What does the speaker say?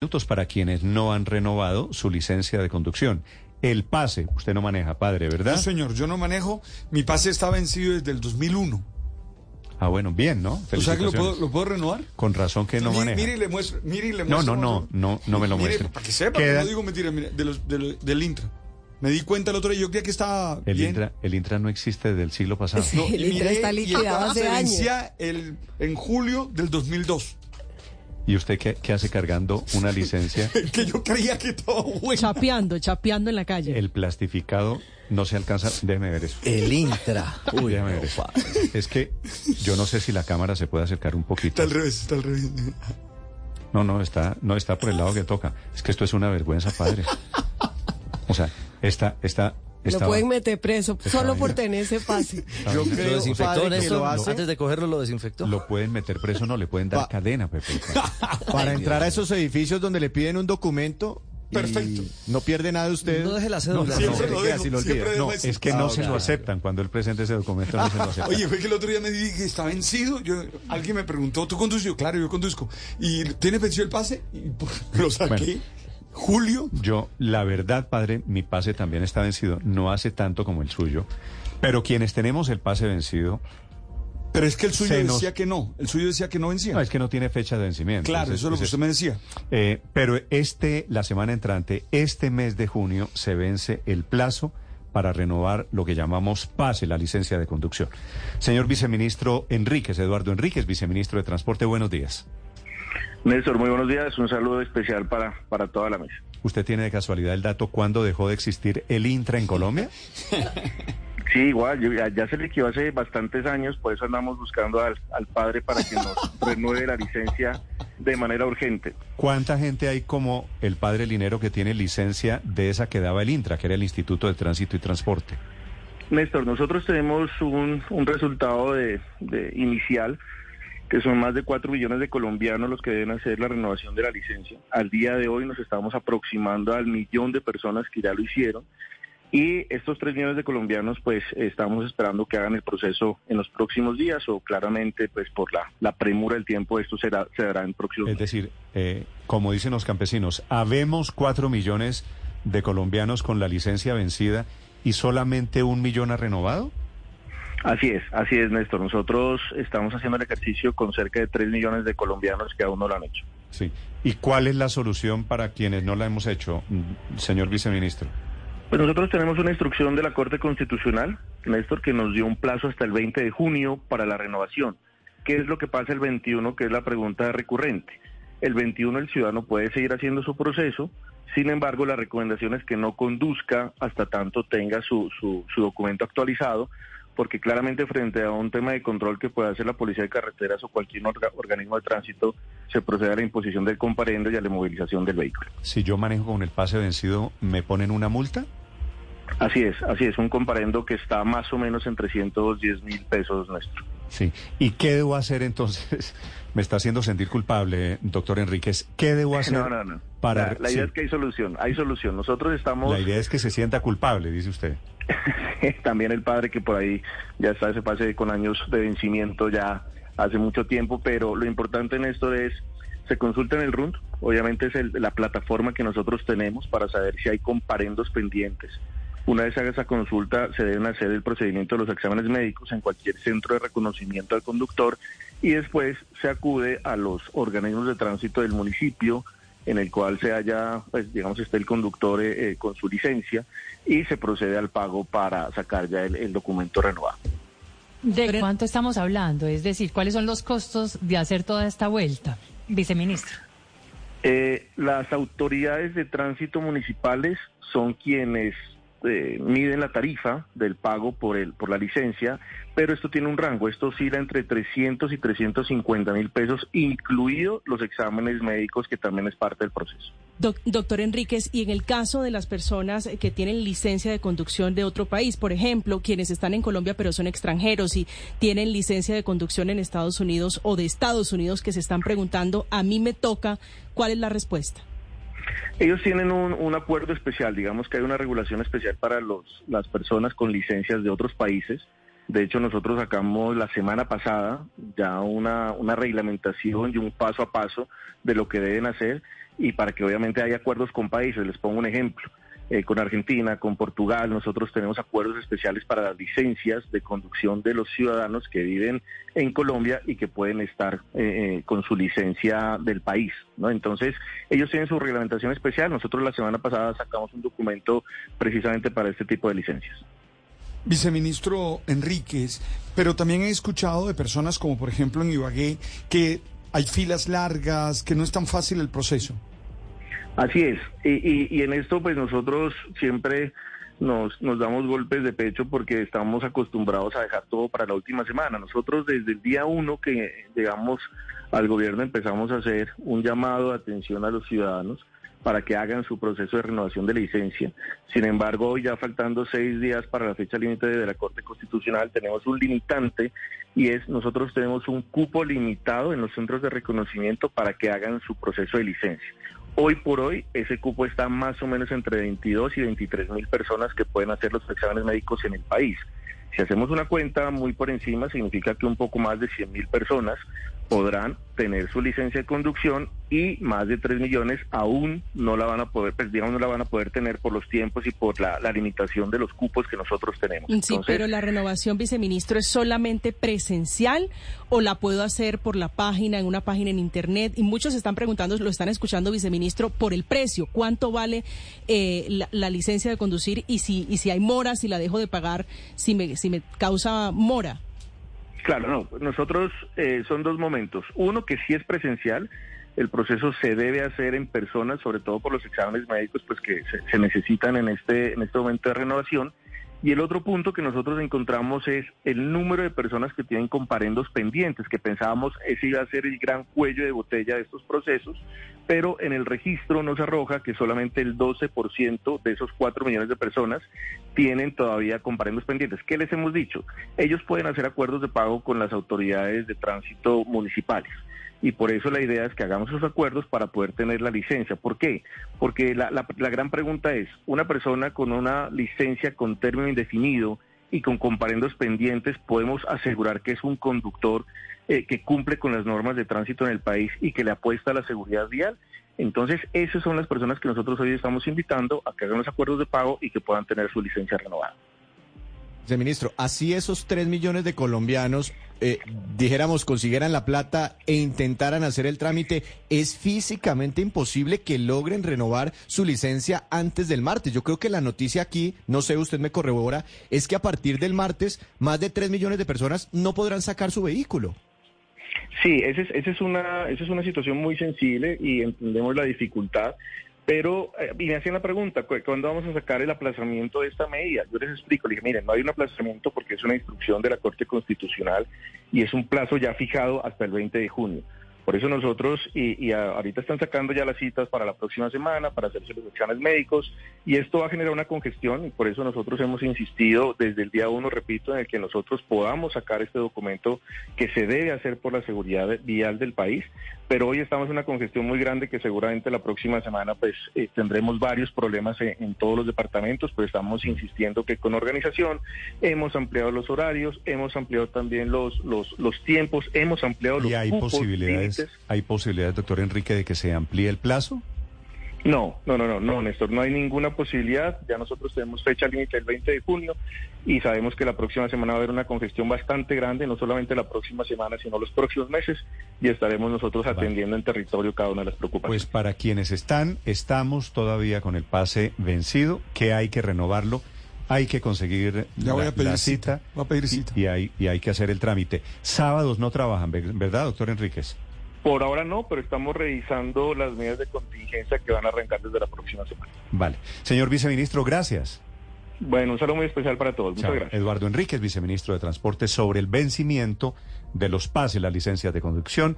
minutos para quienes no han renovado su licencia de conducción. El pase, usted no maneja, padre, ¿verdad? No, señor, yo no manejo. Mi pase está vencido desde el 2001. Ah, bueno, bien, ¿no? ¿O sea que lo puedo, lo puedo renovar? Con razón que no Mire, maneja. mire y le muestro. Mire y le no, muestro. no, no, más no, no me lo Mire, muestre. Para que sepa, Queda- no digo mentira, mire, de los, de los- del Intra. Me di cuenta el otro día, yo creía que estaba el, bien. Intra, el Intra no existe del siglo pasado. Sí. No, El Intra está liquidado hace años. vencía el, en julio del 2002. ¿Y usted qué, qué hace cargando una licencia? que yo creía que todo bueno. Chapeando, chapeando en la calle. El plastificado no se alcanza. Déjeme ver eso. El Intra. Uy, Déjame no, ver eso. Es que yo no sé si la cámara se puede acercar un poquito. Está al revés, está al revés. No, no, está, no está por el lado que toca. Es que esto es una vergüenza, padre. O sea, esta, esta, Lo pueden meter preso solo por tener ese pase. ¿Lo Yo creo, desinfectó, padre, que lo hace. Antes de cogerlo, ¿lo desinfectó? lo pueden meter preso, no le pueden dar Pa- cadena, Pepe. Para Ay, entrar Dios a esos edificios donde le piden un documento. Perfecto. No pierde nada usted. No deje la cédula. siempre no. lo dejo, lo siempre No, eso. es que Ah, no se ok. lo aceptan. Cuando él presente ese documento no se lo aceptan. Oye, fue que el otro día me dije que está vencido. Yo, alguien me preguntó, ¿tú conduces? Yo, claro, yo conduzco. ¿Y tienes vencido el pase? Y pues, lo saqué. Bueno. Julio. Yo, la verdad, padre, mi pase también está vencido. No hace tanto como el suyo. Pero quienes tenemos el pase vencido, Pero es que el suyo nos- decía que no. El suyo decía que no vencía. no, es que no tiene fecha de vencimiento. claro, eso es lo que usted me decía. Eh, pero este, la semana entrante, este mes de junio, se vence el plazo para renovar lo que llamamos PASE, la licencia de conducción. Señor viceministro Enríquez, Eduardo Enríquez, viceministro de Transporte, buenos días. Néstor, muy buenos días. Un saludo especial para, para toda la mesa. ¿Usted tiene de casualidad el dato cuándo dejó de existir el Intra en Colombia? Sí, igual, yo- ya, ya se liquidó hace bastantes años, por eso andamos buscando al, al padre para que nos renueve la licencia de manera urgente. ¿Cuánta gente hay como el padre Linero que tiene licencia de esa que daba el Intra, que era el Instituto de Tránsito y Transporte? Néstor, nosotros tenemos un, un resultado de, de inicial que son más de 4 millones de colombianos los que deben hacer la renovación de la licencia. Al día de hoy nos estamos aproximando al millón de personas que ya lo hicieron y estos 3 millones de colombianos pues estamos esperando que hagan el proceso en los próximos días o claramente pues por la, la premura del tiempo esto será, se dará en próximos Es decir, eh, como dicen los campesinos, habemos cuatro millones de colombianos con la licencia vencida y solamente un millón ha renovado. Así es, así es Néstor. Nosotros estamos haciendo el ejercicio con cerca de 3 millones de colombianos que aún no lo han hecho. Sí. ¿Y cuál es la solución para quienes no la hemos hecho, mm, señor viceministro? Pues nosotros tenemos una instrucción de la Corte Constitucional, Néstor, que nos dio un plazo hasta el 20 de junio para la renovación. ¿Qué es lo que pasa el 21? Que es la pregunta recurrente. El 21 el ciudadano puede seguir haciendo su proceso, sin embargo la recomendación es que no conduzca hasta tanto tenga su, su, su documento actualizado, porque claramente frente a un tema de control que pueda hacer la Policía de Carreteras o cualquier orga- organismo de tránsito, se procede a la imposición del comparendo y a la movilización del vehículo. Si yo manejo con el pase vencido, ¿me ponen una multa? Así es, así es, un comparendo que está más o menos en 310 mil pesos, Néstor. Sí. ¿Y qué debo hacer entonces? Me está haciendo sentir culpable, doctor Enríquez. ¿Qué debo hacer No, no, no. para... la, la idea sí. es que hay solución, hay solución. Nosotros estamos, La idea es que se sienta culpable, dice usted. también el padre que por ahí ya está ese pase con años de vencimiento ya hace mucho tiempo, pero lo importante en esto es, se consulta en el RUND, obviamente es el- la plataforma que nosotros tenemos para saber si hay comparendos pendientes. Una vez haga esa consulta, se deben hacer el procedimiento de los exámenes médicos en cualquier centro de reconocimiento al conductor y después se acude a los organismos de tránsito del municipio en el cual se haya, pues digamos, esté el conductor eh, eh, con su licencia y se procede al pago para sacar ya el, el documento renovado. ¿De cuánto estamos hablando? Es decir, ¿cuáles son los costos de hacer toda esta vuelta, viceministro? Eh, las autoridades de tránsito municipales son quienes eh, miden la tarifa del pago por el por la licencia, pero esto tiene un rango, esto oscila entre 300 y 350 mil pesos, incluidos los exámenes médicos que también es parte del proceso. Doc- doctor Enríquez, y en el caso de las personas que tienen licencia de conducción de otro país, por ejemplo, quienes están en Colombia pero son extranjeros y tienen licencia de conducción en Estados Unidos o de Estados Unidos que se están preguntando, a mí me toca, ¿cuál es la respuesta? Ellos tienen un, un acuerdo especial, digamos que hay una regulación especial para los, las personas con licencias de otros países. De hecho, nosotros sacamos la semana pasada ya una, una reglamentación y un paso a paso de lo que deben hacer y para que obviamente haya acuerdos con países. Les pongo un ejemplo. Eh, con Argentina, con Portugal, nosotros tenemos acuerdos especiales para las licencias de conducción de los ciudadanos que viven en Colombia y que pueden estar eh, eh, con su licencia del país. ¿no? Entonces, ellos tienen su reglamentación especial. Nosotros la semana pasada sacamos un documento precisamente para este tipo de licencias. Viceministro Enríquez, pero también he escuchado de personas como por ejemplo en Ibagué que hay filas largas, que no es tan fácil el proceso. Así es, y, y, en esto pues nosotros siempre nos, nos damos golpes de pecho porque estamos acostumbrados a dejar todo para la última semana. Nosotros desde el día uno que llegamos al gobierno empezamos a hacer un llamado de atención a los ciudadanos para que hagan su proceso de renovación de licencia. Sin embargo, hoy ya faltando seis días para la fecha límite de la Corte Constitucional, tenemos un limitante y es nosotros tenemos un cupo limitado en los centros de reconocimiento para que hagan su proceso de licencia. Hoy por hoy ese cupo está más o menos entre 22 y 23 mil personas que pueden hacer los exámenes médicos en el país. Si hacemos una cuenta muy por encima, significa que un poco más de 100 mil personas podrán tener su licencia de conducción y más de 3 millones aún no la van a poder, pues digamos, no la van a poder tener por los tiempos y por la, limitación de los cupos que nosotros tenemos. Sí, pero la renovación, viceministro, ¿es solamente presencial o la puedo hacer por la página, en una página en Internet? Y muchos están preguntando, lo están escuchando, viceministro, por el precio. ¿Cuánto vale eh, la, la, licencia de conducir y si, y si hay mora, si la dejo de pagar, si me, si me causa mora? Claro, no. Nosotros eh, son dos momentos. Uno que sí es presencial. El proceso se debe hacer en personas, sobre todo por los exámenes médicos, pues que se, necesitan en este en este momento de renovación. Y el otro punto que nosotros encontramos es el número de personas que tienen comparendos pendientes, que pensábamos ese iba a ser el gran cuello de botella de estos procesos, pero en el registro nos arroja que solamente el 12% de esos 4 millones de personas tienen todavía comparendos pendientes. ¿Qué les hemos dicho? Ellos pueden hacer acuerdos de pago con las autoridades de tránsito municipales y por eso la idea es que hagamos esos acuerdos para poder tener la licencia. ¿Por qué? Porque la, la, gran pregunta es, una persona con una licencia con término indefinido y con comparendos pendientes, ¿podemos asegurar que es un conductor eh, que cumple con las normas de tránsito en el país y que le apuesta a la seguridad vial. Entonces, esas son las personas que nosotros hoy estamos invitando a que hagan los acuerdos de pago y que puedan tener su licencia renovada. Ministro, así esos tres millones de colombianos, eh, dijéramos, consiguieran la plata e intentaran hacer el trámite, ¿es físicamente imposible que logren renovar su licencia antes del martes? Yo creo que la noticia aquí, no sé, usted me corrobora, es que a partir del martes más de tres millones de personas no podrán sacar su vehículo. Sí, es, esa es, una, esa es una situación muy sensible y entendemos la dificultad. Pero, eh, y me hacían la pregunta, ¿cuándo vamos a sacar el aplazamiento de esta medida? Yo les explico, les dije, miren, no hay un aplazamiento porque es una instrucción de la Corte Constitucional y es un plazo ya fijado hasta el 20 de junio. Por eso nosotros, y, ahorita están sacando ya las citas para la próxima semana, para hacerse los exámenes médicos, y esto va a generar una congestión, y por eso nosotros hemos insistido desde el día uno, repito, en el que nosotros podamos sacar este documento que se debe hacer por la seguridad vial del país, pero hoy estamos en una congestión muy grande que seguramente la próxima semana pues eh, tendremos varios problemas en, todos los departamentos, pero estamos insistiendo que con organización hemos ampliado los horarios, hemos ampliado también los, los, los tiempos, hemos ampliado los ¿Y hay posibilidades ¿Hay posibilidades, doctor Enrique, de que se amplíe el plazo? No, no, no, no, no, Néstor, no hay ninguna posibilidad. Ya nosotros tenemos fecha límite el 20 de junio y sabemos que la próxima semana va a haber una congestión bastante grande, no solamente la próxima semana, sino los próximos meses, y estaremos nosotros atendiendo en territorio cada una de las preocupaciones. Pues para quienes están, estamos todavía con el pase vencido, que hay que renovarlo. Hay que conseguir ya voy la, a pedir cita, Voy a pedir cita. Y, y, hay, y hay que hacer el trámite. Sábados no trabajan, ¿verdad, doctor Enríquez? Por ahora no, pero estamos revisando las medidas de contingencia que van a arrancar desde la próxima semana. Vale. Señor viceministro, gracias. Bueno, un saludo muy especial para todos. Muchas gracias. Eduardo Enríquez, viceministro de Transporte, sobre el vencimiento de los pases, las licencias de conducción.